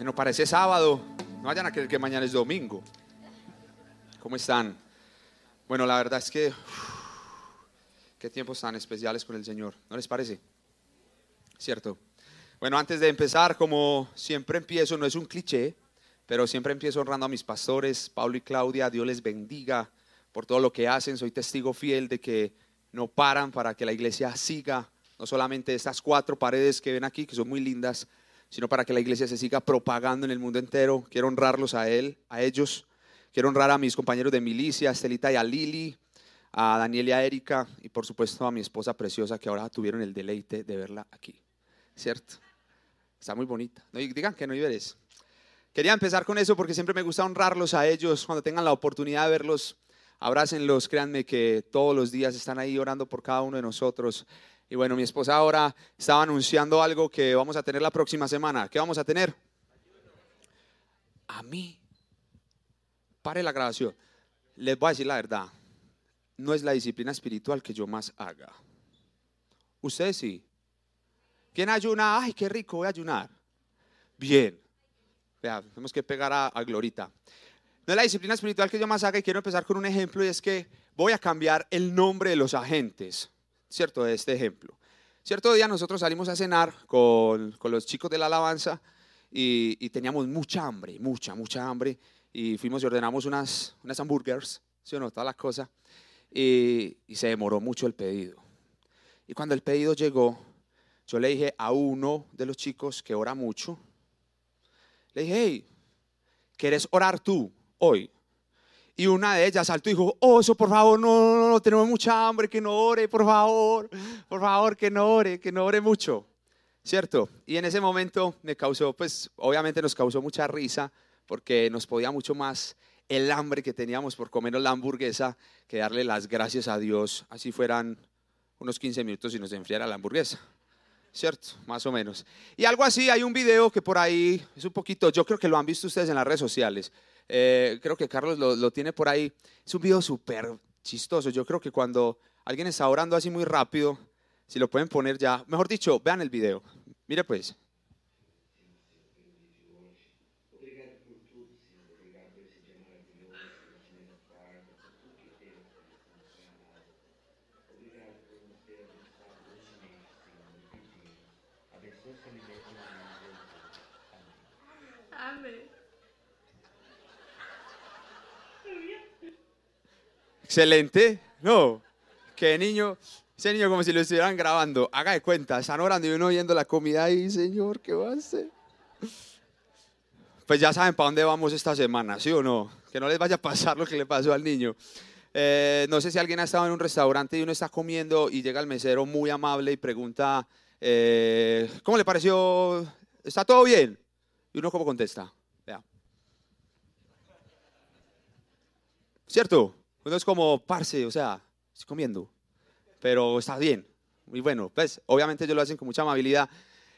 Bueno, parece sábado. No vayan a creer que mañana es domingo. ¿Cómo están? Bueno, la verdad es que qué tiempos tan especiales con el Señor. ¿No les parece? ¿Cierto? Bueno, antes de empezar, como siempre empiezo, no es un cliché, pero siempre empiezo honrando a mis pastores, Pablo y Claudia. Dios les bendiga por todo lo que hacen. Soy testigo fiel de que no paran para que la iglesia siga, no solamente estas cuatro paredes que ven aquí, que son muy lindas, sino para que la iglesia se siga propagando en el mundo entero. Quiero honrarlos a él, a ellos. Quiero honrar a mis compañeros de milicia, a Estelita y a Lili, a Daniel y a Erika, y por supuesto a mi esposa preciosa que ahora tuvieron el deleite de verla aquí. ¿Cierto? Está muy bonita. No, digan que no veres. Quería empezar con eso porque siempre me gusta honrarlos a ellos. Cuando tengan la oportunidad de verlos, abrácenlos. Créanme que todos los días están ahí orando por cada uno de nosotros. Y bueno, mi esposa ahora estaba anunciando algo que vamos a tener la próxima semana. ¿Qué vamos a tener? A mí. Pare la grabación. Les voy a decir la verdad. No es la disciplina espiritual que yo más haga. Ustedes sí. ¿Quién ayuna? Ay, qué rico, voy a ayunar. Bien. Vea, tenemos que pegar a, a Glorita. No es la disciplina espiritual que yo más haga y quiero empezar con un ejemplo y es que voy a cambiar el nombre de los agentes, ¿cierto? De este ejemplo. Cierto día nosotros salimos a cenar con, con los chicos de la alabanza y, teníamos mucha hambre, mucha, mucha hambre. Y fuimos y ordenamos unas, unas hamburgers, ¿sí o no? Todas las cosas. Y, y se demoró mucho el pedido. Y cuando el pedido llegó, yo le dije a uno de los chicos que ora mucho, le dije, hey, ¿quieres orar tú hoy? Y una de ellas saltó y dijo, oh, eso por favor, no, no, no, tenemos mucha hambre, que no ore, por favor, por favor, que no ore, que no ore mucho. ¿Cierto? Y en ese momento me causó, pues obviamente nos causó mucha risa porque nos podía mucho más el hambre que teníamos por comernos la hamburguesa que darle las gracias a Dios, así fueran unos 15 minutos y nos enfriara la hamburguesa. ¿cierto? Más o menos. Y algo así, hay un video que por ahí es un poquito, yo creo que lo han visto ustedes en las redes sociales. Eh, creo que Carlos lo, lo, tiene por ahí. Es un video súper chistoso. Yo creo que cuando alguien está orando así muy rápido, si lo pueden poner ya, mejor dicho, vean el video. Mire pues. Excelente. No, qué niño. Ese niño como si lo estuvieran grabando. Haga de cuenta, están orando y uno viendo la comida ahí, Señor, ¿qué va a hacer? Pues ya saben para dónde vamos esta semana, ¿sí o no? Que no les vaya a pasar lo que le pasó al niño. Eh, no sé si alguien ha estado en un restaurante y uno está comiendo y llega el mesero muy amable y pregunta, eh, ¿cómo le pareció? ¿Está todo bien? Y uno cómo contesta. Vea. ¿Cierto? Uno es como, parce, o sea, estoy comiendo, pero está bien. Y bueno, pues obviamente ellos lo hacen con mucha amabilidad.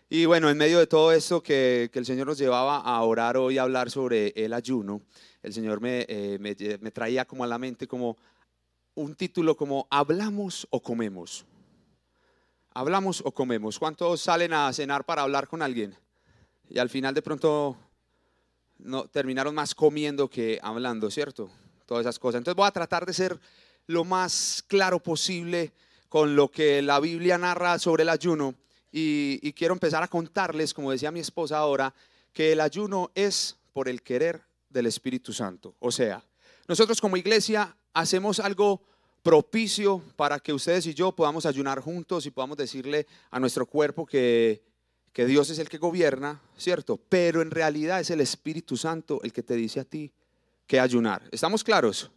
Y bueno, en medio de todo esto que, que el Señor nos llevaba a orar hoy, a hablar sobre el ayuno, el Señor me, eh, me, me traía como a la mente como un título como ¿Hablamos o comemos? ¿Hablamos o comemos? ¿Cuántos salen a cenar para hablar con alguien? Y al final de pronto no, terminaron más comiendo que hablando, ¿cierto? Todas esas cosas. Entonces voy a tratar de ser lo más claro posible con lo que la Biblia narra sobre el ayuno y, y, quiero empezar a contarles, como decía mi esposa ahora, que el ayuno es por el querer del Espíritu Santo. O sea, nosotros como iglesia hacemos algo propicio para que ustedes y yo podamos ayunar juntos y podamos decirle a nuestro cuerpo que, que Dios es el que gobierna, ¿cierto? Pero en realidad es el Espíritu Santo el que te dice a ti, que ayunar. ¿Estamos claros?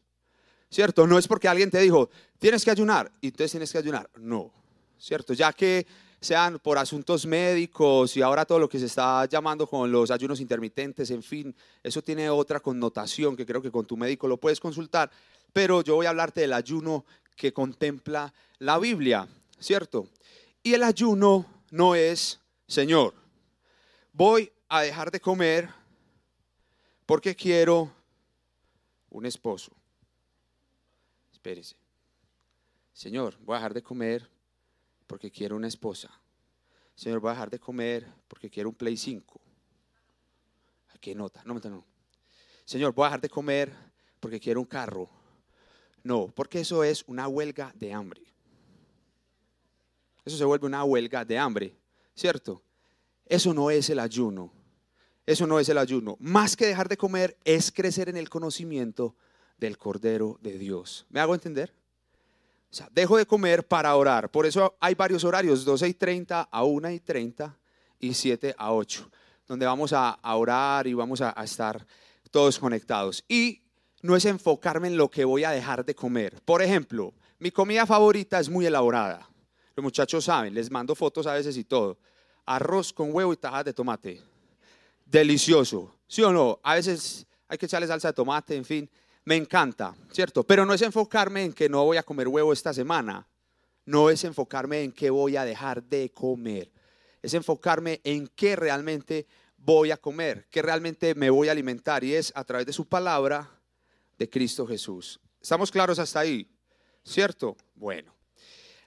¿Cierto? No es porque alguien te dijo, tienes que ayunar y entonces tienes que ayunar. No, ¿cierto? Ya que sean por asuntos médicos y ahora todo lo que se está llamando con los ayunos intermitentes, en fin, eso tiene otra connotación que creo que con tu médico lo puedes consultar, pero yo voy a hablarte del ayuno que contempla la Biblia, ¿cierto? Y el ayuno no es, Señor, voy a dejar de comer porque quiero un esposo. Espérese. Señor, voy a dejar de comer porque quiero una esposa. Señor, voy a dejar de comer porque quiero un Play 5. qué nota. No, no. Señor, voy a dejar de comer porque quiero un carro. No, porque eso es una huelga de hambre. Eso se vuelve una huelga de hambre, ¿cierto? Eso no es el ayuno. Eso no es el ayuno. Más que dejar de comer es crecer en el conocimiento del Cordero de Dios. ¿Me hago entender? O sea, dejo de comer para orar. Por eso hay varios horarios, 12 y 30 a 1 y 30 y 7 a 8, donde vamos a, orar y vamos a, estar todos conectados. Y no es enfocarme en lo que voy a dejar de comer. Por ejemplo, mi comida favorita es muy elaborada. Los muchachos saben, les mando fotos a veces y todo. Arroz con huevo y tajas de tomate delicioso, ¿sí o no? A veces hay que echarle salsa de tomate, en fin, me encanta, ¿cierto? Pero no es enfocarme en que no voy a comer huevo esta semana, no es enfocarme en qué voy a dejar de comer, es enfocarme en qué realmente voy a comer, qué realmente me voy a alimentar y es a través de su palabra de Cristo Jesús. ¿Estamos claros hasta ahí? ¿Cierto? Bueno,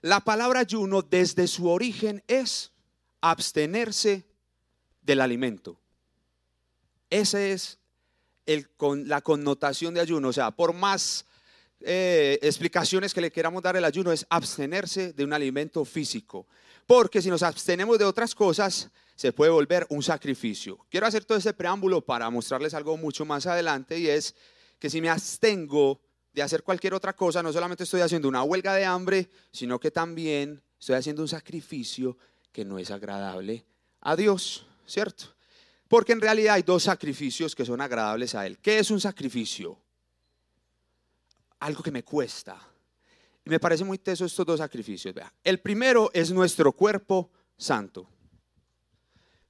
la palabra ayuno desde su origen es abstenerse del alimento. Esa es la connotación de ayuno. O sea, por más eh, explicaciones que le queramos dar el ayuno, es abstenerse de un alimento físico. Porque si nos abstenemos de otras cosas, se puede volver un sacrificio. Quiero hacer todo este preámbulo para mostrarles algo mucho más adelante y es que si me abstengo de hacer cualquier otra cosa, no solamente estoy haciendo una huelga de hambre, sino que también estoy haciendo un sacrificio que no es agradable a Dios, ¿cierto? Porque en realidad hay dos sacrificios que son agradables a Él. ¿Qué es un sacrificio? Algo que me cuesta. Y me parece muy teso estos dos sacrificios. El primero es nuestro cuerpo santo.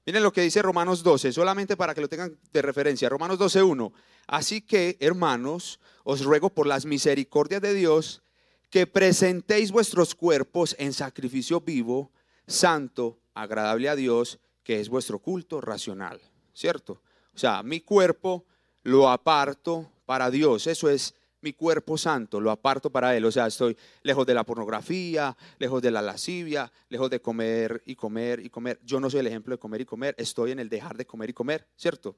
Miren lo que dice Romanos 12, solamente para que lo tengan de referencia. Romanos 12.1. Así que, hermanos, os ruego por las misericordias de Dios que presentéis vuestros cuerpos en sacrificio vivo, santo, agradable a Dios, que es vuestro culto racional, ¿cierto? O sea, mi cuerpo lo aparto para Dios, eso es mi cuerpo santo, lo aparto para Él. O sea, estoy lejos de la pornografía, lejos de la lascivia, lejos de comer y comer y comer. Yo no soy el ejemplo de comer y comer, estoy en el dejar de comer y comer, ¿cierto?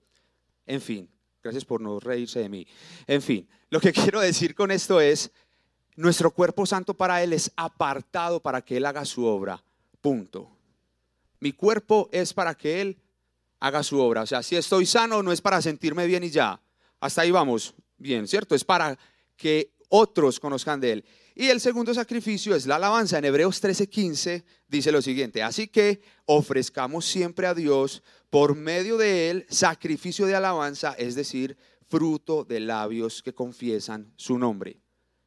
En fin, gracias por no reírse de mí. En fin, lo que quiero decir con esto es, nuestro cuerpo santo para Él es apartado para que Él haga su obra, punto. Mi cuerpo es para que Él haga su obra. O sea, si estoy sano no es para sentirme bien y ya. Hasta ahí vamos bien, ¿cierto? Es para que otros conozcan de Él. Y el segundo sacrificio es la alabanza. En Hebreos 13:15 dice lo siguiente, así que ofrezcamos siempre a Dios por medio de Él sacrificio de alabanza, es decir, fruto de labios que confiesan su nombre.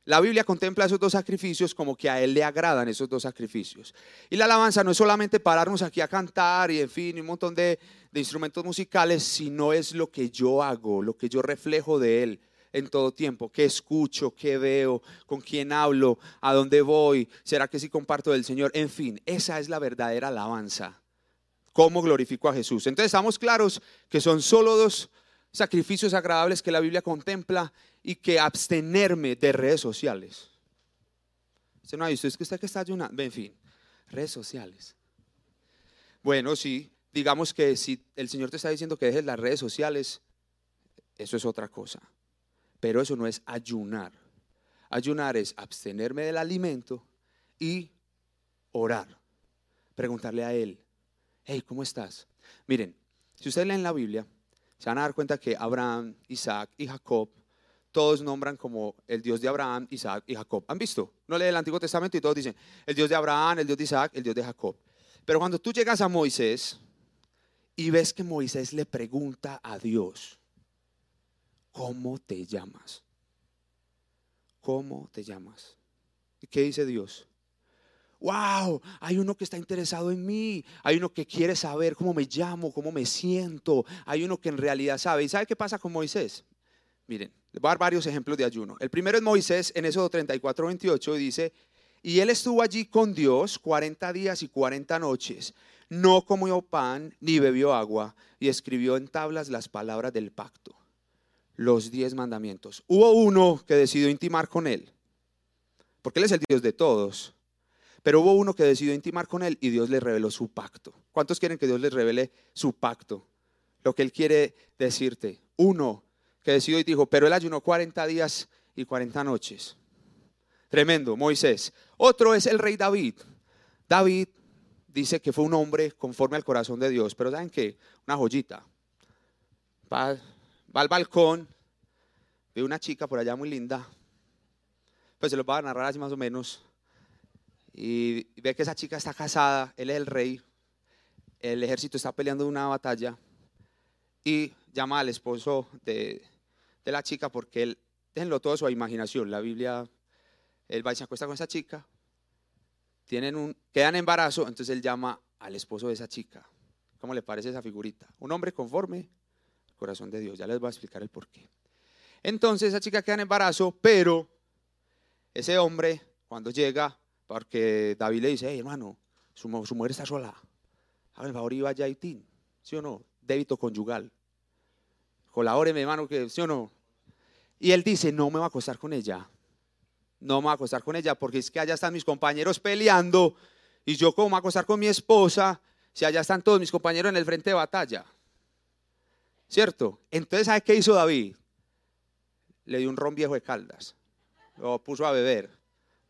La Biblia contempla esos dos sacrificios como que a Él le agradan esos dos sacrificios. Y la alabanza no es solamente pararnos aquí a cantar y en fin, un montón de, instrumentos musicales, sino es lo que yo hago, lo que yo reflejo de Él en todo tiempo, qué escucho, qué veo, con quién hablo, a dónde voy, será que sí comparto del Señor, en fin, esa es la verdadera alabanza. ¿Cómo glorifico a Jesús? Entonces estamos claros que son solo dos sacrificios agradables que la Biblia contempla y que abstenerme de redes sociales. Usted no ha visto, es que usted que está ayunando, en fin, redes sociales. Bueno, sí, digamos que si el Señor te está diciendo que dejes las redes sociales, eso es otra cosa. Pero eso no es ayunar. Ayunar es abstenerme del alimento y orar. Preguntarle a Él, hey, ¿cómo estás? Miren, si ustedes leen la Biblia, se van a dar cuenta que Abraham, Isaac y Jacob, todos nombran como el Dios de Abraham, Isaac y Jacob. ¿Han visto? No leen el Antiguo Testamento y todos dicen el Dios de Abraham, el Dios de Isaac, el Dios de Jacob. Pero cuando tú llegas a Moisés y ves que Moisés le pregunta a Dios, ¿cómo te llamas? ¿Cómo te llamas? ¿Y qué dice Dios? Wow, hay uno que está interesado en mí, hay uno que quiere saber cómo me llamo, cómo me siento, hay uno que en realidad sabe. ¿Y sabe qué pasa con Moisés? Miren, voy a dar varios ejemplos de ayuno. El primero es Moisés en Éxodo 34, 28, dice, y él estuvo allí con Dios 40 días y 40 noches, no comió pan ni bebió agua, y escribió en tablas las palabras del pacto, los diez mandamientos. Hubo uno que decidió intimar con él, porque él es el Dios de todos. Pero hubo uno que decidió intimar con él y Dios le reveló su pacto. ¿Cuántos quieren que Dios les revele su pacto? lo que Él quiere decirte. Uno que decidió y dijo, pero Él ayunó 40 días y 40 noches. Tremendo, Moisés. Otro es el rey David. David dice que fue un hombre conforme al corazón de Dios, pero ¿saben qué? Una joyita. Va, va al balcón, ve una chica por allá muy linda, pues se lo va a narrar así más o menos, y ve que esa chica está casada, él es el rey, el ejército está peleando una batalla, y llama al esposo de, de la chica porque él, déjenlo todo a su imaginación, la Biblia, él va y se acuesta con esa chica, tienen un, quedan embarazo, entonces él llama al esposo de esa chica. ¿Cómo le parece esa figurita? Un hombre conforme al corazón de Dios. Ya les voy a explicar el por qué. Entonces esa chica queda en embarazo, pero ese hombre, cuando llega, porque David le dice, hey, hermano, su, mujer está sola. Haga el favor y vaya a Itín. ¿Sí o no? Débito conyugal. Colabóreme, hermano, que sí o no. Y él dice, no me va a acostar con ella no me voy a acostar con ella porque es que allá están mis compañeros peleando y yo como me voy a acostar con mi esposa si allá están todos mis compañeros en el frente de batalla. ¿Cierto? Entonces, ¿sabe qué hizo David? Le dio un ron viejo de caldas. Lo puso a beber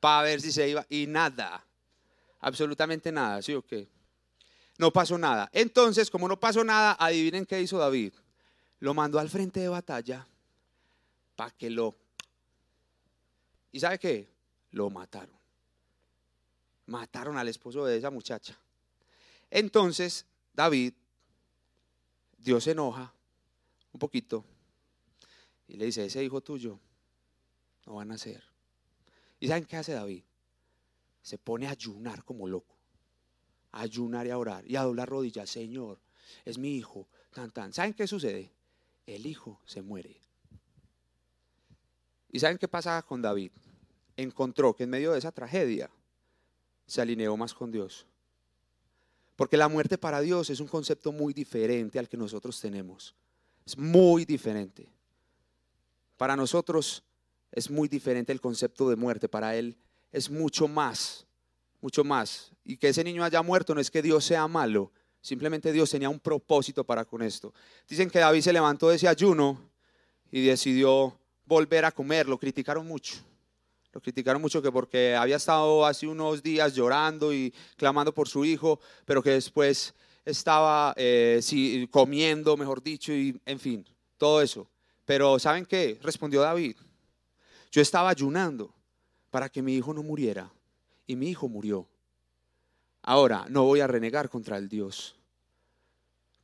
para ver si se iba y nada. Absolutamente nada, ¿sí o qué? No pasó nada. Entonces, como no pasó nada, adivinen qué hizo David. Lo mandó al frente de batalla para que lo ¿Y sabe qué? Lo mataron. Mataron al esposo de esa muchacha. Entonces, David, Dios se enoja un poquito y le dice, ese hijo tuyo no van a ser. ¿Y saben qué hace David? Se pone a ayunar como loco. A ayunar y a orar y a doblar rodillas. Señor, es mi hijo. Tan, tan. ¿Saben qué sucede? El hijo se muere. ¿Y saben qué pasa con David? Encontró que en medio de esa tragedia se alineó más con Dios. Porque la muerte para Dios es un concepto muy diferente al que nosotros tenemos. Es muy diferente. Para nosotros es muy diferente el concepto de muerte. Para Él es mucho más, mucho más. Y que ese niño haya muerto no es que Dios sea malo. Simplemente Dios tenía un propósito para con esto. Dicen que David se levantó de ese ayuno y decidió volver a comer, lo criticaron mucho. Lo criticaron mucho que porque había estado hace unos días llorando y clamando por su hijo, pero que después estaba eh, comiendo, mejor dicho, y en fin, todo eso. Pero ¿saben qué? Respondió David. Yo estaba ayunando para que mi hijo no muriera y mi hijo murió. Ahora no voy a renegar contra el Dios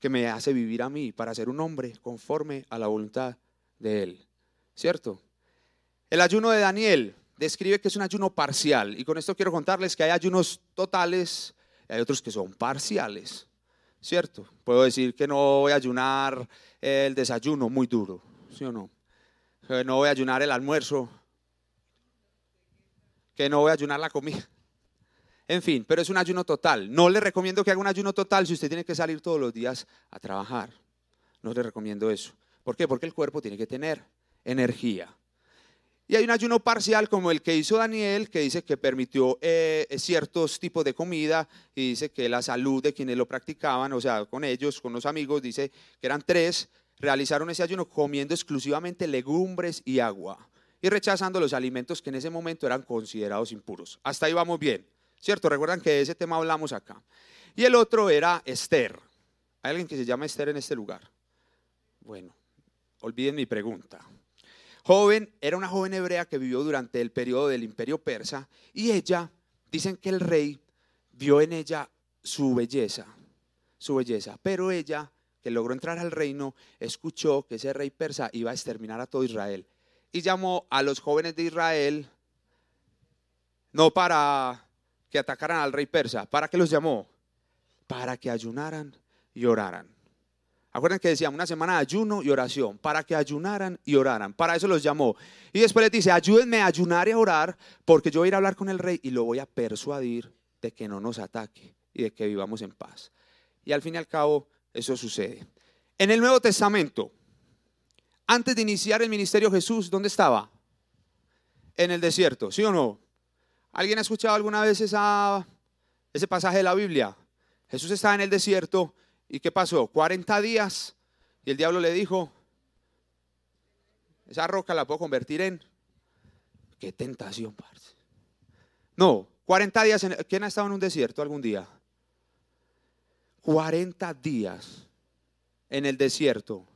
que me hace vivir a mí para ser un hombre conforme a la voluntad de Él. ¿cierto? El ayuno de Daniel describe que es un ayuno parcial y con esto quiero contarles que hay ayunos totales y hay otros que son parciales, ¿cierto? Puedo decir que no voy a ayunar el desayuno muy duro, ¿sí o no? No voy a ayunar el almuerzo, que no voy a ayunar la comida. En fin, pero es un ayuno total. No le recomiendo que haga un ayuno total si usted tiene que salir todos los días a trabajar. No le recomiendo eso. ¿Por qué? Porque el cuerpo tiene que tener energía. Y hay un ayuno parcial como el que hizo Daniel, que dice que permitió eh, ciertos tipos de comida y dice que la salud de quienes lo practicaban, o sea, con ellos, con los amigos, dice que eran tres, realizaron ese ayuno comiendo exclusivamente legumbres y agua y rechazando los alimentos que en ese momento eran considerados impuros. Hasta ahí vamos bien, ¿cierto? Recuerdan que de ese tema hablamos acá. Y el otro era Esther. ¿Hay alguien que se llama Esther en este lugar? Bueno, olviden mi pregunta joven, era una joven hebrea que vivió durante el periodo del imperio persa y ella, dicen que el rey vio en ella su belleza, su belleza, pero ella, que logró entrar al reino, escuchó que ese rey persa iba a exterminar a todo Israel y llamó a los jóvenes de Israel no para que atacaran al rey persa, ¿para qué los llamó? Para que ayunaran y oraran. Acuerdan que decíamos una semana de ayuno y oración, para que ayunaran y oraran. Para eso los llamó. Y después les dice, ayúdenme a ayunar y a orar, porque yo voy a ir a hablar con el rey y lo voy a persuadir de que no nos ataque y de que vivamos en paz. Y al fin y al cabo, eso sucede. En el Nuevo Testamento, antes de iniciar el ministerio Jesús, ¿dónde estaba? En el desierto, ¿sí o no? ¿Alguien ha escuchado alguna vez ese pasaje de la Biblia? Jesús estaba en el desierto ¿Y qué pasó? 40 días Y el diablo le dijo, esa roca la puedo convertir en... Qué tentación, parce. No, 40 días. En... ¿Quién ha estado en un desierto algún día? 40 días en el desierto,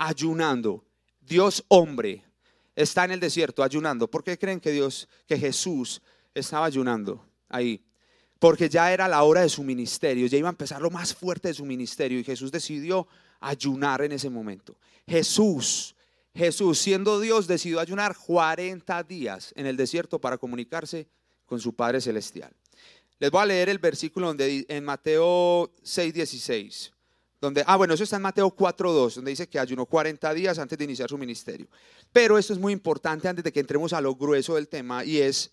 ayunando. Dios hombre está en el desierto ayunando. ¿Por qué creen que Dios, que Jesús estaba ayunando ahí? Porque ya era la hora de su ministerio, ya iba a empezar lo más fuerte de su ministerio y Jesús decidió ayunar en ese momento. Jesús, Jesús siendo Dios decidió ayunar 40 días en el desierto para comunicarse con su Padre Celestial. Les voy a leer el versículo en Mateo 6:16. Donde, ah, bueno, eso está en Mateo 4.2, donde dice que ayunó 40 días antes de iniciar su ministerio. Pero esto es muy importante antes de que entremos a lo grueso del tema y es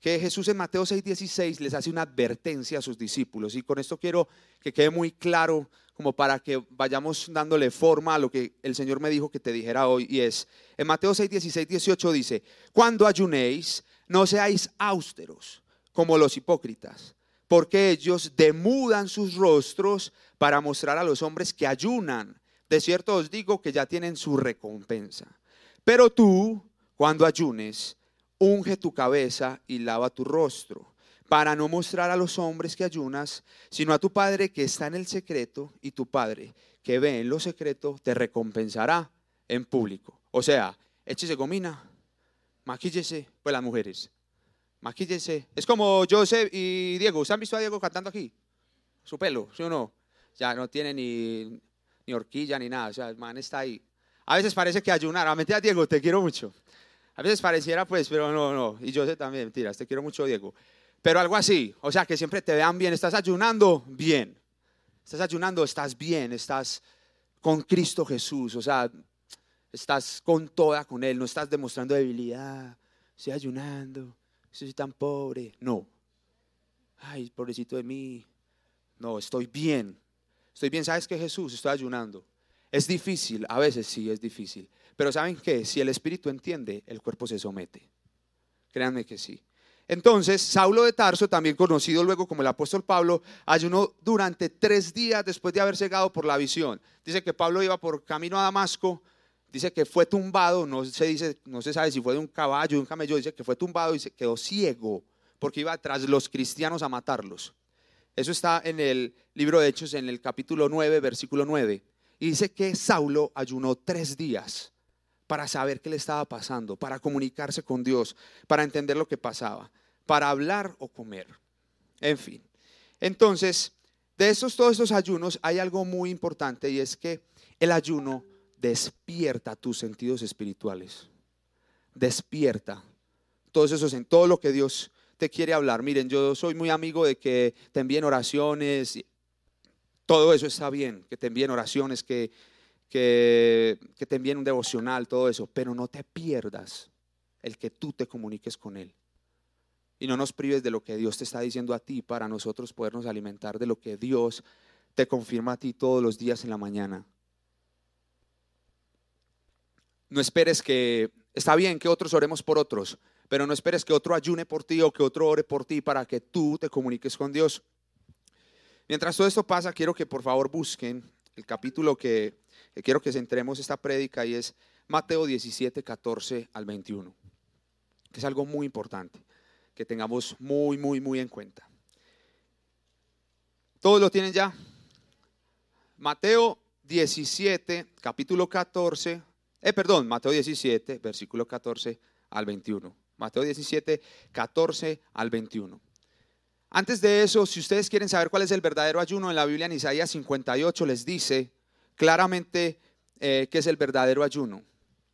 que Jesús en Mateo 6.16 les hace una advertencia a sus discípulos. Y con esto quiero que quede muy claro como para que vayamos dándole forma a lo que el Señor me dijo que te dijera hoy. Y es, en Mateo 6, 16, 18 dice, cuando ayunéis, no seáis austeros como los hipócritas, porque ellos demudan sus rostros para mostrar a los hombres que ayunan. De cierto os digo que ya tienen su recompensa. Pero tú, cuando ayunes, unge tu cabeza y lava tu rostro, para no mostrar a los hombres que ayunas, sino a tu Padre que está en el secreto, y tu Padre que ve en lo secreto te recompensará en público. O sea, échese gomina, maquíllese, pues las mujeres, maquíllese. Es como Joseph y Diego. ¿Ustedes han visto a Diego cantando aquí? Su pelo, ¿sí o no? Ya no tiene ni, ni horquilla ni nada. O sea, el man está ahí. A veces parece que ayunar. A ah, mentira, Diego, te quiero mucho. A veces pareciera, pues, pero no, no. Y Joseph también, mentiras, te quiero mucho, Diego. Pero algo así. O sea, que siempre te vean bien. Estás ayunando, bien. Estás ayunando, estás bien. Estás con Cristo Jesús. O sea, estás con toda con Él. No estás demostrando debilidad. Estoy ayunando soy tan pobre. No. Ay, pobrecito de mí. No, estoy bien. Estoy bien. ¿Sabes qué, Jesús? Estoy ayunando. Es difícil, a veces sí es difícil. Pero ¿saben qué? Si el Espíritu entiende, el cuerpo se somete. Créanme que sí. Entonces, Saulo de Tarso, también conocido luego como el apóstol Pablo, ayunó durante tres días después de haber cegado por la visión. Dice que Pablo iba por camino a Damasco dice que fue tumbado, no se dice, no se sabe si fue de un caballo, de un camello, dice que fue tumbado y se quedó ciego porque iba tras los cristianos a matarlos. Eso está en el libro de Hechos, en el capítulo 9, versículo 9. Y dice que Saulo ayunó tres días para saber qué le estaba pasando, para comunicarse con Dios, para entender lo que pasaba, para hablar o comer. En fin. Entonces, de esos, todos estos ayunos hay algo muy importante y es que el ayuno despierta tus sentidos espirituales. Despierta todos esos en todo lo que Dios te quiere hablar. Miren, yo soy muy amigo de que te envíen oraciones. Todo eso está bien, que te envíen oraciones, que, que, te envíen un devocional, todo eso. Pero no te pierdas el que tú te comuniques con Él. Y no nos prives de lo que Dios te está diciendo a ti para nosotros podernos alimentar de lo que Dios te confirma a ti todos los días en la mañana. No esperes que, está bien que otros oremos por otros, pero no esperes que otro ayune por ti o que otro ore por ti para que tú te comuniques con Dios. Mientras todo esto pasa, quiero que por favor busquen el capítulo que, quiero que centremos esta prédica y es Mateo 17, 14 al 21, que es algo muy importante, que tengamos muy, muy, muy en cuenta. ¿Todos lo tienen ya? Mateo 17, capítulo 14 eh, perdón, Mateo 17, versículo 14 al 21. Mateo 17, 14 al 21. Antes de eso, si ustedes quieren saber cuál es el verdadero ayuno en la Biblia, en Isaías 58 les dice claramente eh, qué es el verdadero ayuno.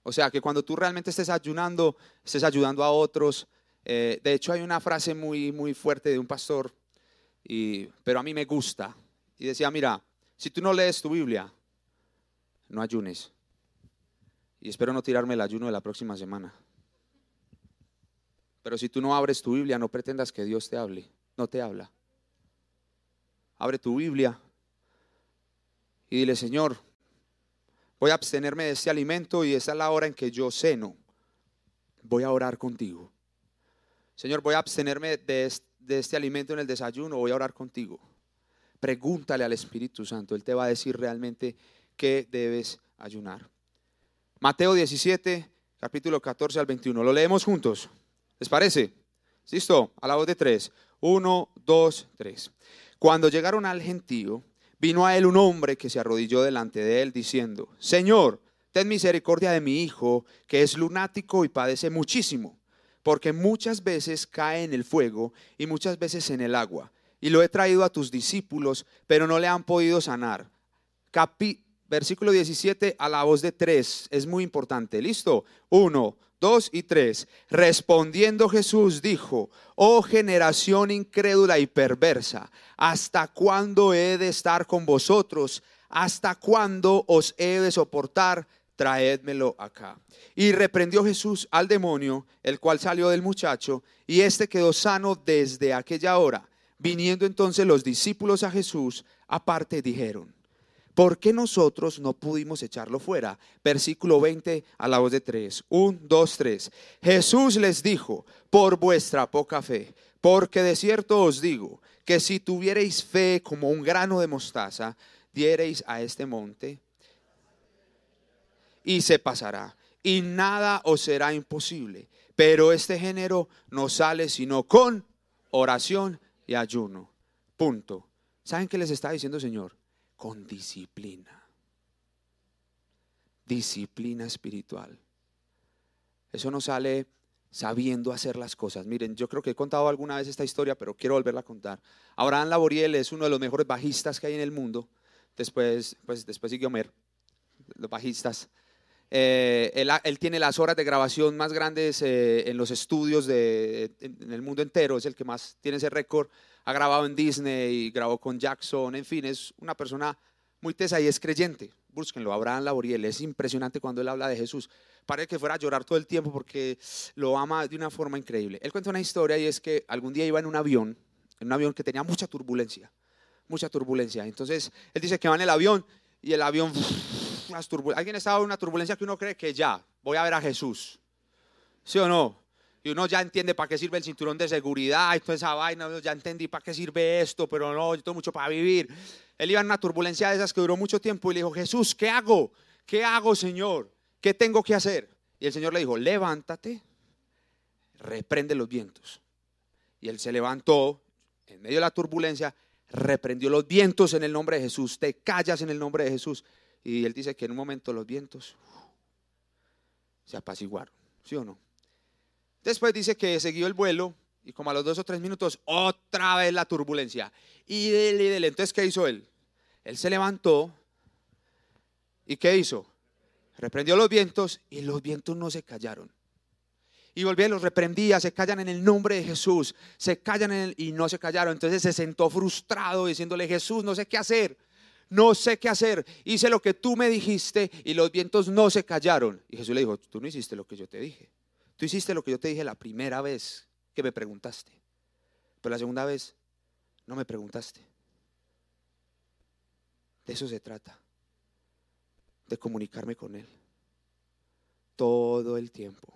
O sea, que cuando tú realmente estés ayunando, estés ayudando a otros. Eh, de hecho, hay una frase muy, muy fuerte de un pastor, pero a mí me gusta. Y decía, mira, si tú no lees tu Biblia, no ayunes. Y espero no tirarme el ayuno de la próxima semana. Pero si tú no abres tu Biblia, no pretendas que Dios te hable. No te habla. Abre tu Biblia y dile, Señor, voy a abstenerme de este alimento y esta es la hora en que yo ceno. Voy a orar contigo. Señor, voy a abstenerme de este, alimento en el desayuno, voy a orar contigo. Pregúntale al Espíritu Santo, Él te va a decir realmente que debes ayunar. Mateo 17, capítulo 14 al 21. Lo leemos juntos. ¿Les parece? ¿Listo? A la voz de tres. Uno, dos, tres. Cuando llegaron al gentío, vino a él un hombre que se arrodilló delante de él diciendo, Señor, ten misericordia de mi hijo, que es lunático y padece muchísimo, porque muchas veces cae en el fuego y muchas veces en el agua. Y lo he traído a tus discípulos, pero no le han podido sanar. Capi versículo 17 a la voz de tres, es muy importante. ¿Listo? Uno, dos y tres. Respondiendo Jesús dijo, oh generación incrédula y perversa, ¿hasta cuándo he de estar con vosotros? ¿Hasta cuándo os he de soportar? traédmelo acá. Y reprendió Jesús al demonio, el cual salió del muchacho, y éste quedó sano desde aquella hora. Viniendo entonces los discípulos a Jesús, aparte dijeron, ¿por qué nosotros no pudimos echarlo fuera? Versículo 20 a la voz de tres. Un, dos, tres. Jesús les dijo, por vuestra poca fe, porque de cierto os digo, que si tuviereis fe como un grano de mostaza, diereis a este monte y se pasará. Y nada os será imposible. Pero este género no sale sino con oración y ayuno. Punto. ¿Saben qué les está diciendo Señor? Con disciplina. Disciplina espiritual. Eso no sale sabiendo hacer las cosas. Miren, yo creo que he contado alguna vez esta historia, pero quiero volverla a contar. Abraham Laboriel es uno de los mejores bajistas que hay en el mundo. Después, pues, después sigue Homer, los bajistas. Eh, él, tiene las horas de grabación más grandes eh, en los estudios de, en el mundo entero, es el que más tiene ese récord. Ha grabado en Disney, grabó con Jackson, en fin, es una persona muy tesa y es creyente. Búsquenlo, Abraham Laboriel, es impresionante cuando él habla de Jesús. Parece que fuera a llorar todo el tiempo porque lo ama de una forma increíble. Él cuenta una historia y es que algún día iba en un avión, en un avión que tenía mucha turbulencia, mucha turbulencia. Entonces él dice que va en el avión y el avión alguien estaba en una turbulencia que uno cree que ya, voy a ver a Jesús. ¿Sí o no? Y uno ya entiende para qué sirve el cinturón de seguridad y toda esa vaina, ya entendí para qué sirve esto, pero no, yo tengo mucho para vivir. Él iba en una turbulencia de esas que duró mucho tiempo y le dijo, Jesús, ¿qué hago? ¿Qué hago, Señor? ¿Qué tengo que hacer? Y el Señor le dijo, levántate, reprende los vientos. Y él se levantó en medio de la turbulencia, reprendió los vientos en el nombre de Jesús, te callas en el nombre de Jesús. Y él dice que en un momento los vientos se apaciguaron, ¿sí o no? Después dice que siguió el vuelo y como a los dos o tres minutos, otra vez la turbulencia. Y dele, y dele. Entonces, ¿qué hizo él? Él se levantó y ¿qué hizo? Reprendió los vientos y los vientos no se callaron. Y volvía los reprendía, se callan en el nombre de Jesús, se callan y no se callaron. Entonces se sentó frustrado diciéndole, Jesús, no sé qué hacer no sé qué hacer, hice lo que tú me dijiste y los vientos no se callaron. Y Jesús le dijo, tú no hiciste lo que yo te dije. Tú hiciste lo que yo te dije la primera vez que me preguntaste. Pero la segunda vez no me preguntaste. De eso se trata. De comunicarme con Él. Todo el tiempo.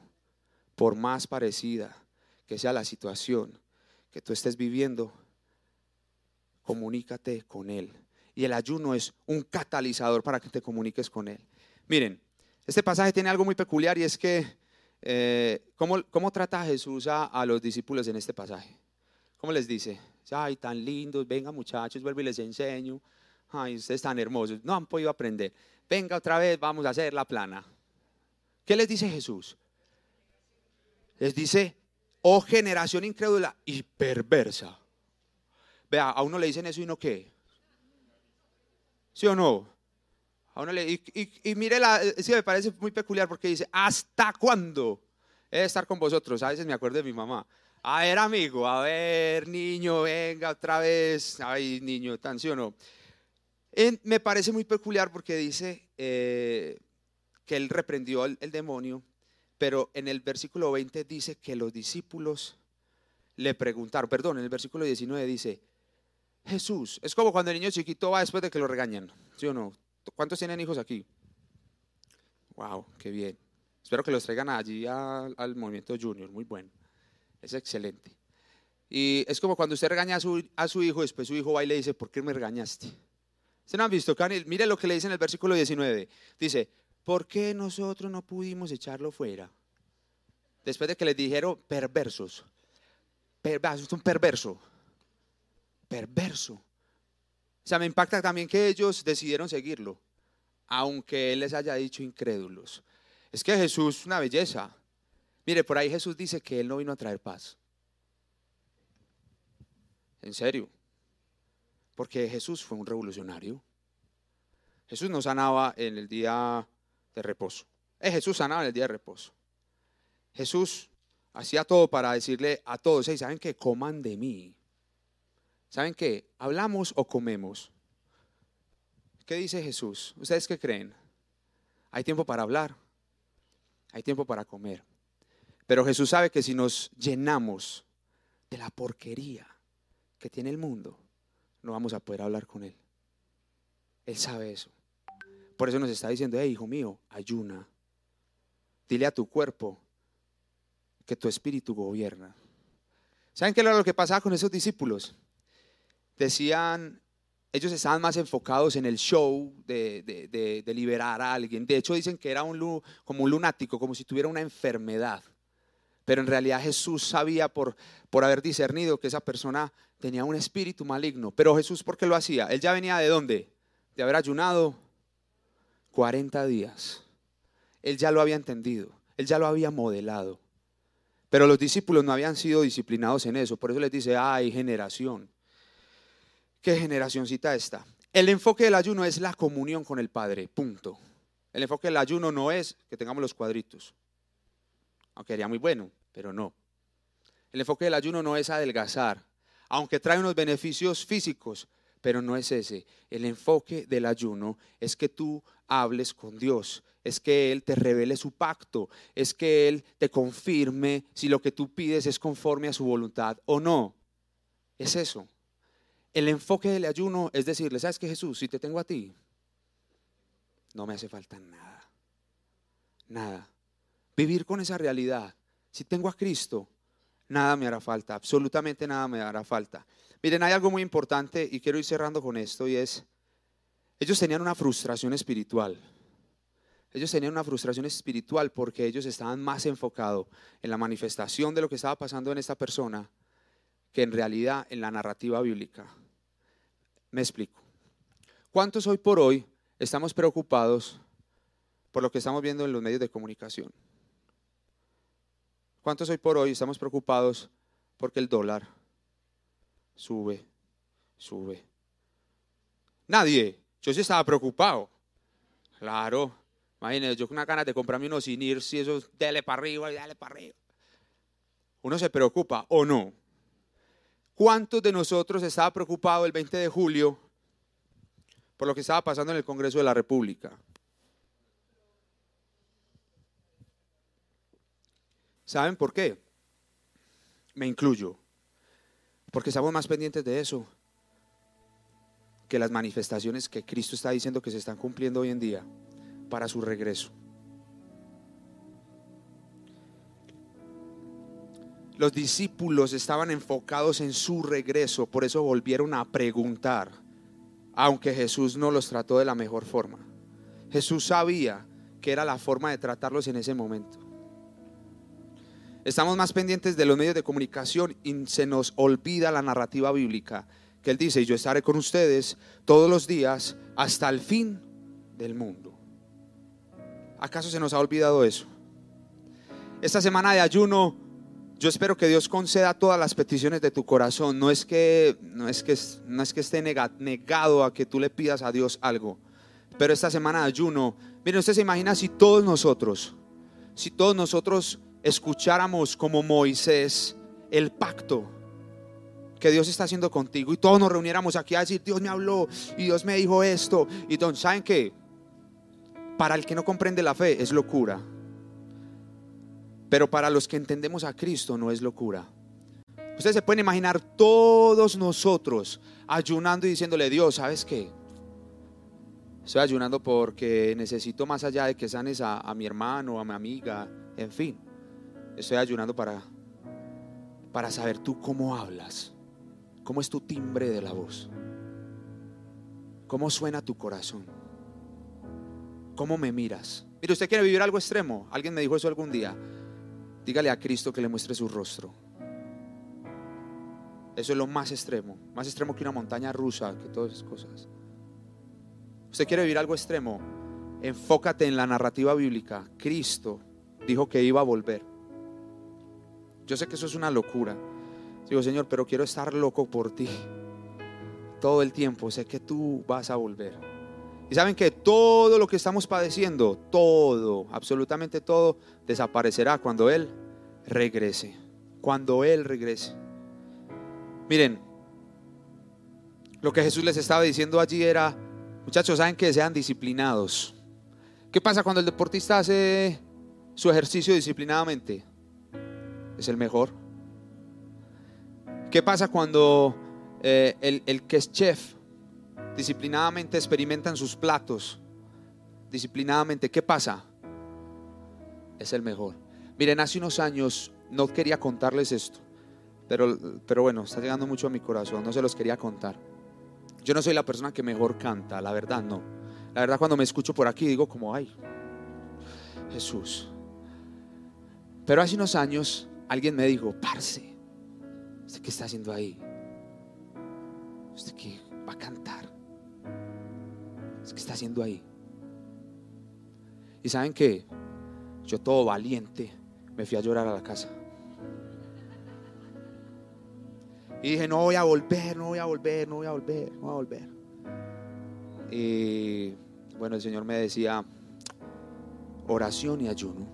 Por más parecida que sea la situación que tú estés viviendo, comunícate con Él y el ayuno es un catalizador para que te comuniques con Él. Miren, este pasaje tiene algo muy peculiar y es que, eh, ¿cómo, trata Jesús a, los discípulos en este pasaje? ¿Cómo les dice? Ay, tan lindos, venga muchachos, vuelvo y les enseño. Ay, ustedes tan hermosos, no han podido aprender. Venga otra vez, vamos a hacer la plana. ¿Qué les dice Jesús? Les dice, oh generación incrédula y perversa. Vea, a uno le dicen eso y no qué. ¿Sí o no? y, mire, la, sí me parece muy peculiar porque dice, ¿hasta cuándo he de estar con vosotros? A veces me acuerdo de mi mamá. A ver, amigo, a ver, niño, venga otra vez. Ay, niño, tan sí o no. me parece muy peculiar porque dice eh, que él reprendió al el demonio, pero en el versículo 20 dice que los discípulos le preguntaron, perdón, en el versículo 19 dice, Jesús. Es como cuando el niño chiquito va después de que lo regañan. ¿Sí o no? ¿Cuántos tienen hijos aquí? Wow, qué bien. Espero que los traigan allí al, movimiento junior. Muy bueno. Es excelente. Y es como cuando usted regaña a su, a su hijo, después su hijo va y le dice, ¿por qué me regañaste? ¿Se no han visto? Mire lo que le dice en el versículo 19. Dice, ¿por qué nosotros no pudimos echarlo fuera? Después de que les dijeron perversos. es un perverso. Perverso. O sea, me impacta también que ellos decidieron seguirlo, aunque Él les haya dicho incrédulos. Es que Jesús es una belleza. Mire, por ahí Jesús dice que Él no vino a traer paz. En serio. Porque Jesús fue un revolucionario. Jesús no sanaba en el día de reposo. Eh, Jesús sanaba en el día de reposo. Jesús hacía todo para decirle a todos, ¿saben qué? Coman de mí. ¿Saben qué? ¿Hablamos o comemos? ¿Qué dice Jesús? ¿Ustedes qué creen? Hay tiempo para hablar, hay tiempo para comer. Pero Jesús sabe que si nos llenamos de la porquería que tiene el mundo, no vamos a poder hablar con Él. Él sabe eso. Por eso nos está diciendo, hey, hijo mío, ayuna. Dile a tu cuerpo que tu espíritu gobierna. ¿Saben qué era lo que pasaba con esos discípulos? Decían, ellos estaban más enfocados en el show de, liberar a alguien. De hecho, dicen que era un, como un lunático, como si tuviera una enfermedad. Pero en realidad Jesús sabía por, por haber discernido que esa persona tenía un espíritu maligno. Pero Jesús, ¿por qué lo hacía? Él ya venía de dónde? De haber ayunado 40 días. Él ya lo había entendido. Él ya lo había modelado. Pero los discípulos no habían sido disciplinados en eso. Por eso les dice, ay, generación ¿Qué generacióncita esta? El enfoque del ayuno es la comunión con el Padre, punto. El enfoque del ayuno no es que tengamos los cuadritos, aunque sería muy bueno, pero no. El enfoque del ayuno no es adelgazar, aunque trae unos beneficios físicos, pero no es ese. El enfoque del ayuno es que tú hables con Dios, es que Él te revele su pacto, es que Él te confirme si lo que tú pides es conforme a su voluntad o no. Es eso. El enfoque del ayuno es decirle, ¿sabes qué Jesús? Si te tengo a ti, no me hace falta nada. Nada. Vivir con esa realidad. Si tengo a Cristo, nada me hará falta. Absolutamente nada me hará falta. Miren, hay algo muy importante y quiero ir cerrando con esto y es, ellos tenían una frustración espiritual. Ellos tenían una frustración espiritual porque ellos estaban más enfocados en la manifestación de lo que estaba pasando en esta persona que en realidad en la narrativa bíblica. Me explico. ¿Cuántos hoy por hoy estamos preocupados por lo que estamos viendo en los medios de comunicación? ¿Cuántos hoy por hoy estamos preocupados porque el dólar sube, sube? Nadie. Yo sí estaba preocupado. Claro. Imagínense, yo con una ganas de comprarme unos sinir, si eso, dale para arriba, dale para arriba. Uno se preocupa o no. ¿Cuántos de nosotros estaba preocupado el 20 de julio por lo que estaba pasando en el Congreso de la República? ¿Saben por qué? Me incluyo. Porque estamos más pendientes de eso que las manifestaciones que Cristo está diciendo que se están cumpliendo hoy en día para su regreso. Los discípulos estaban enfocados en su regreso, por eso volvieron a preguntar, aunque Jesús no los trató de la mejor forma. Jesús sabía que era la forma de tratarlos en ese momento. Estamos más pendientes de los medios de comunicación y se nos olvida la narrativa bíblica, que Él dice, yo estaré con ustedes todos los días hasta el fin del mundo. ¿Acaso se nos ha olvidado eso? Esta semana de ayuno yo espero que Dios conceda todas las peticiones de tu corazón. No es que, no es que, no es que esté negado a que tú le pidas a Dios algo. Pero esta semana de ayuno, miren, usted se imagina si todos nosotros, si todos nosotros escucháramos como Moisés el pacto que Dios está haciendo contigo y todos nos reuniéramos aquí a decir, Dios me habló y Dios me dijo esto. Y don, ¿saben qué? Para el que no comprende la fe es locura. Pero para los que entendemos a Cristo no es locura. Ustedes se pueden imaginar todos nosotros ayunando y diciéndole, Dios, ¿sabes qué? Estoy ayunando porque necesito más allá de que sanes a, mi hermano, a mi amiga, en fin. Estoy ayunando para, para saber tú cómo hablas, cómo es tu timbre de la voz, ¿Cómo suena tu corazón? ¿Cómo me miras? Mire, usted quiere vivir algo extremo. Alguien me dijo eso algún día. Dígale a Cristo que le muestre su rostro. Eso es lo más extremo. Más extremo que una montaña rusa, que todas esas cosas. Usted quiere vivir algo extremo. Enfócate en la narrativa bíblica. Cristo dijo que iba a volver. Yo sé que eso es una locura. Digo, Señor, pero quiero estar loco por ti. Todo el tiempo. Sé que tú vas a volver. Saben que todo lo que estamos padeciendo, todo, absolutamente todo, desaparecerá cuando Él regrese. Cuando Él regrese. Miren, lo que Jesús les estaba diciendo allí era, muchachos, saben que sean disciplinados. ¿Qué pasa cuando el deportista hace su ejercicio disciplinadamente? Es el mejor. ¿Qué pasa cuando eh, el que es chef disciplinadamente experimentan sus platos, disciplinadamente, ¿qué pasa? Es el mejor. Miren, hace unos años no quería contarles esto, pero, pero bueno, está llegando mucho a mi corazón, no se los quería contar. Yo no soy la persona que mejor canta, la verdad no. La verdad cuando me escucho por aquí digo como, ay, Jesús. Pero hace unos años alguien me dijo, parce, ¿usted qué está haciendo ahí? ¿Usted qué va a cantar? ¿Qué está haciendo ahí? Y saben que yo todo valiente me fui a llorar a la casa. Y dije, no voy a volver, no voy a volver, no voy a volver, no voy a volver. Y bueno, el Señor me decía, oración y ayuno.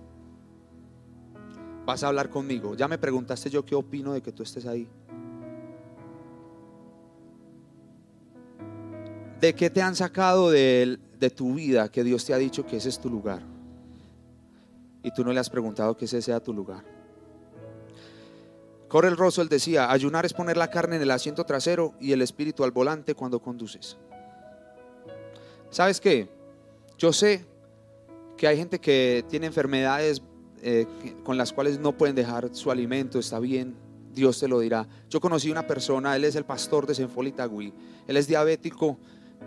Vas a hablar conmigo. Ya me preguntaste yo qué opino de que tú estés ahí. ¿De qué te han sacado de, tu vida que Dios te ha dicho que ese es tu lugar? Y tú no le has preguntado que ese sea tu lugar. Corel Russell decía, ayunar es poner la carne en el asiento trasero y el espíritu al volante cuando conduces. ¿Sabes qué? Yo sé que hay gente que tiene enfermedades eh, con las cuales no pueden dejar su alimento, está bien, Dios te lo dirá. Yo conocí una persona, él es el pastor de Senfolitagui, él es diabético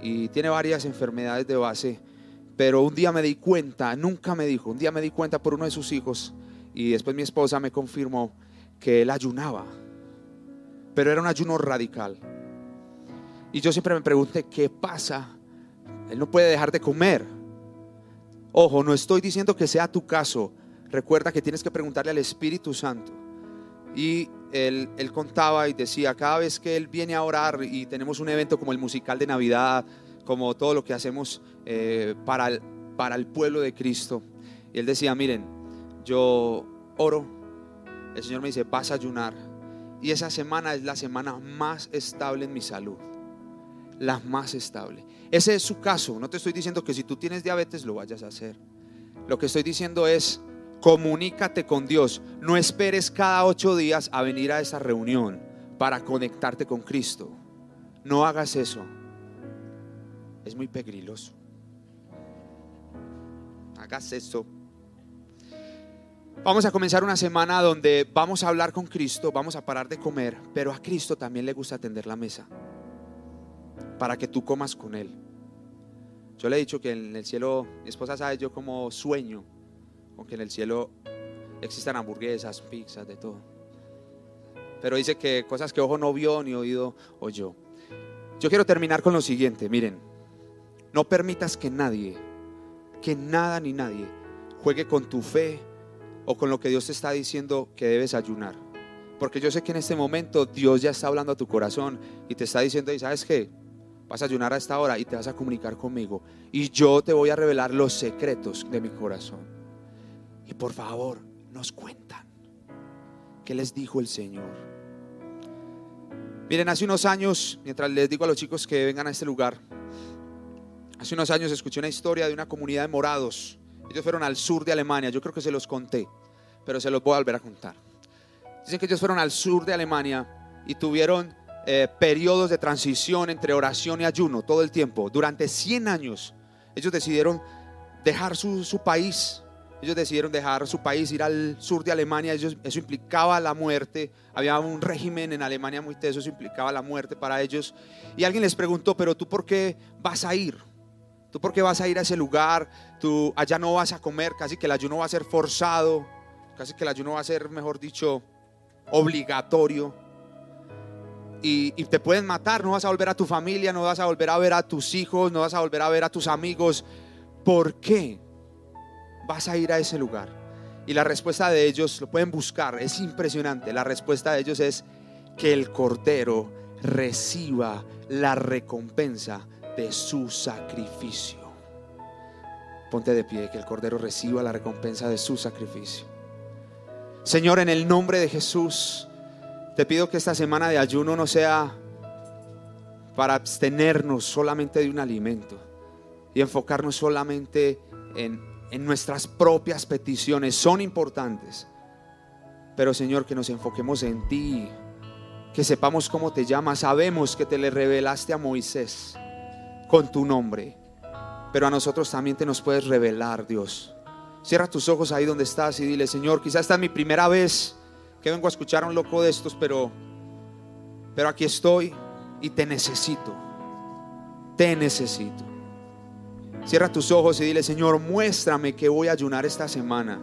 y tiene varias enfermedades de base, pero un día me di cuenta, nunca me dijo, un día me di cuenta por uno de sus hijos y después mi esposa me confirmó que él ayunaba, pero era un ayuno radical. Y yo siempre me pregunté, ¿qué pasa? Él no puede dejar de comer. Ojo, no estoy diciendo que sea tu caso. Recuerda que tienes que preguntarle al Espíritu Santo. Y él, contaba y decía, cada vez que él viene a orar y tenemos un evento como el musical de Navidad, como todo lo que hacemos eh, para, el, para el pueblo de Cristo, y él decía, miren, yo oro, el Señor me dice, vas a ayunar, y esa semana es la semana más estable en mi salud, la más estable. Ese es su caso, no te estoy diciendo que si tú tienes diabetes lo vayas a hacer. Lo que estoy diciendo es, Comunícate con Dios. No esperes cada ocho días a venir a esa reunión para conectarte con Cristo. No hagas eso. Es muy peligroso. Hagas eso. Vamos a comenzar una semana donde vamos a hablar con Cristo, vamos a parar de comer, pero a Cristo también le gusta atender la mesa para que tú comas con Él. Yo le he dicho que en el cielo, mi esposa sabe, yo como sueño aunque en el cielo existan hamburguesas, pizzas, de todo. Pero dice que cosas que ojo no vio ni oído oyó. Yo quiero terminar con lo siguiente, miren, no permitas que nadie, que nada ni nadie juegue con tu fe o con lo que Dios te está diciendo que debes ayunar. Porque yo sé que en este momento Dios ya está hablando a tu corazón y te está diciendo, ¿y sabes qué? Vas a ayunar a esta hora y te vas a comunicar conmigo. Y yo te voy a revelar los secretos de mi corazón. Y por favor, nos cuentan qué les dijo el Señor. Miren, hace unos años, mientras les digo a los chicos que vengan a este lugar, hace unos años escuché una historia de una comunidad de morados. Ellos fueron al sur de Alemania, yo creo que se los conté, pero se los voy a volver a contar. Dicen que ellos fueron al sur de Alemania y tuvieron eh, periodos de transición entre oración y ayuno todo el tiempo. Durante 100 años ellos decidieron dejar su, su país ellos decidieron dejar su país, ir al sur de Alemania, ellos, eso implicaba la muerte, había un régimen en Alemania muy teso, eso implicaba la muerte para ellos. Y alguien les preguntó, pero tú por qué vas a ir? ¿Tú por qué vas a ir a ese lugar? Allá no vas a comer, casi que el ayuno va a ser forzado, casi que el ayuno va a ser, mejor dicho, obligatorio. Y, y, te pueden matar, no vas a volver a tu familia, no vas a volver a ver a tus hijos, no vas a volver a ver a tus amigos. ¿Por qué vas a ir a ese lugar? Y la respuesta de ellos, lo pueden buscar, es impresionante. La respuesta de ellos es que el Cordero reciba la recompensa de su sacrificio. Ponte de pie, que el Cordero reciba la recompensa de su sacrificio. Señor, en el nombre de Jesús, te pido que esta semana de ayuno no sea para abstenernos solamente de un alimento y enfocarnos solamente en, en, nuestras propias peticiones. Son importantes. Pero Señor, que nos enfoquemos en ti, que sepamos cómo te llamas. Sabemos que te le revelaste a Moisés con tu nombre, pero a nosotros también te nos puedes revelar, Dios. Cierra tus ojos ahí donde estás y dile, Señor, quizás esta es mi primera vez que vengo a escuchar a un loco de estos, pero, pero aquí estoy y te necesito. Te necesito. Cierra tus ojos y dile, Señor, muéstrame que voy a ayunar esta semana.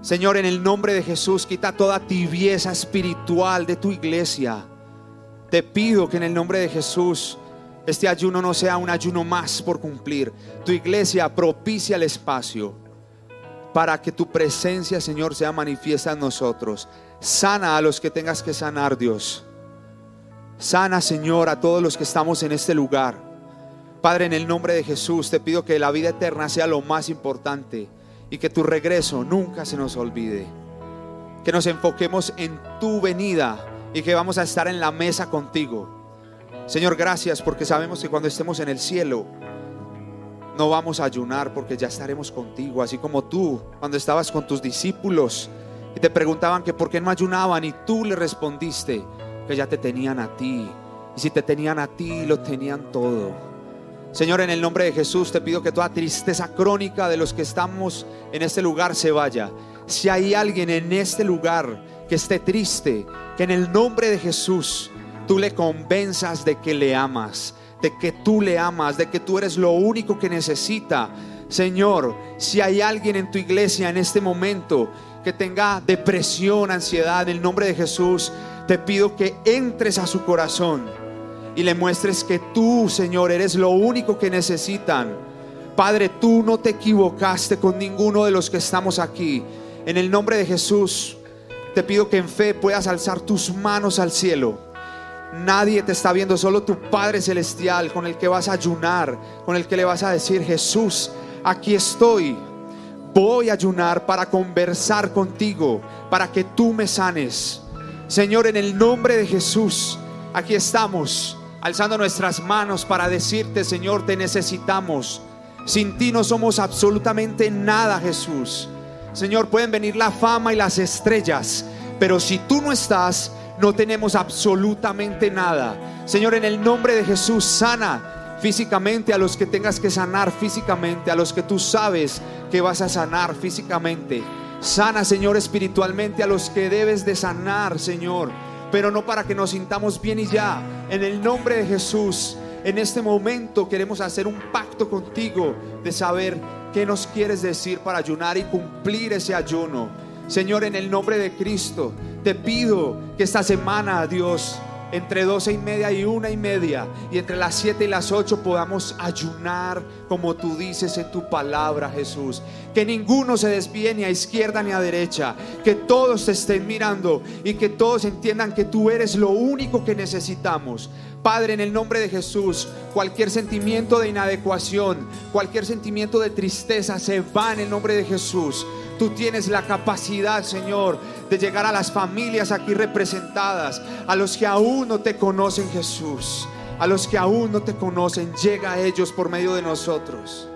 Señor, en el nombre de Jesús, quita toda tibieza espiritual de tu iglesia. Te pido que en el nombre de Jesús este ayuno no sea un ayuno más por cumplir. Tu iglesia propicia el espacio para que tu presencia, Señor, sea manifiesta en nosotros. Sana a los que tengas que sanar, Dios. Sana, Señor, a todos los que estamos en este lugar. Padre, en el nombre de Jesús, te pido que la vida eterna sea lo más importante y que tu regreso nunca se nos olvide. Que nos enfoquemos en tu venida y que vamos a estar en la mesa contigo. Señor, gracias porque sabemos que cuando estemos en el cielo no vamos a ayunar porque ya estaremos contigo, así como tú cuando estabas con tus discípulos y te preguntaban que por qué no ayunaban y tú le respondiste que ya te tenían a ti. Y si te tenían a ti, lo tenían todo. Señor, en el nombre de Jesús te pido que toda tristeza crónica de los que estamos en este lugar se vaya. Si hay alguien en este lugar que esté triste, que en el nombre de Jesús tú le convenzas de que le amas, de que tú le amas, de que tú eres lo único que necesita. Señor, si hay alguien en tu iglesia en este momento que tenga depresión, ansiedad, en el nombre de Jesús, te pido que entres a su corazón y le muestres que tú, Señor, eres lo único que necesitan. Padre, tú no te equivocaste con ninguno de los que estamos aquí. En el nombre de Jesús, te pido que en fe puedas alzar tus manos al cielo Nadie te está viendo, solo tu Padre Celestial con el que vas a ayunar, con el que le vas a decir, Jesús, aquí estoy. Voy a ayunar para conversar contigo, para que tú me sanes. Señor, en el nombre de Jesús, aquí estamos, alzando nuestras manos para decirte, Señor, te necesitamos. Sin ti no somos absolutamente nada, Jesús. Señor, pueden venir la fama y las estrellas, pero si tú no estás, no tenemos absolutamente nada. Señor, en el nombre de Jesús, sana físicamente a los que tengas que sanar físicamente, a los que tú sabes que vas a sanar físicamente. Sana, Señor, espiritualmente a los que debes de sanar, Señor, pero no para que nos sintamos bien y ya. En el nombre de Jesús, en este momento queremos hacer un pacto contigo de saber qué nos quieres decir para ayunar y cumplir ese ayuno. Señor, en el nombre de Cristo, te pido que esta semana, Dios, entre doce y media y una y media, y entre las siete y las ocho podamos ayunar como tú dices en tu palabra, Jesús. Que ninguno se desvíe ni a izquierda ni a derecha, que todos te estén mirando y que todos entiendan que tú eres lo único que necesitamos. Padre, en el nombre de Jesús, cualquier sentimiento de inadecuación, cualquier sentimiento de tristeza se va en el nombre de Jesús. Tú tienes la capacidad, Señor, de llegar a las familias aquí representadas, a los que aún no te conocen, Jesús. A los que aún no te conocen, llega a ellos por medio de nosotros.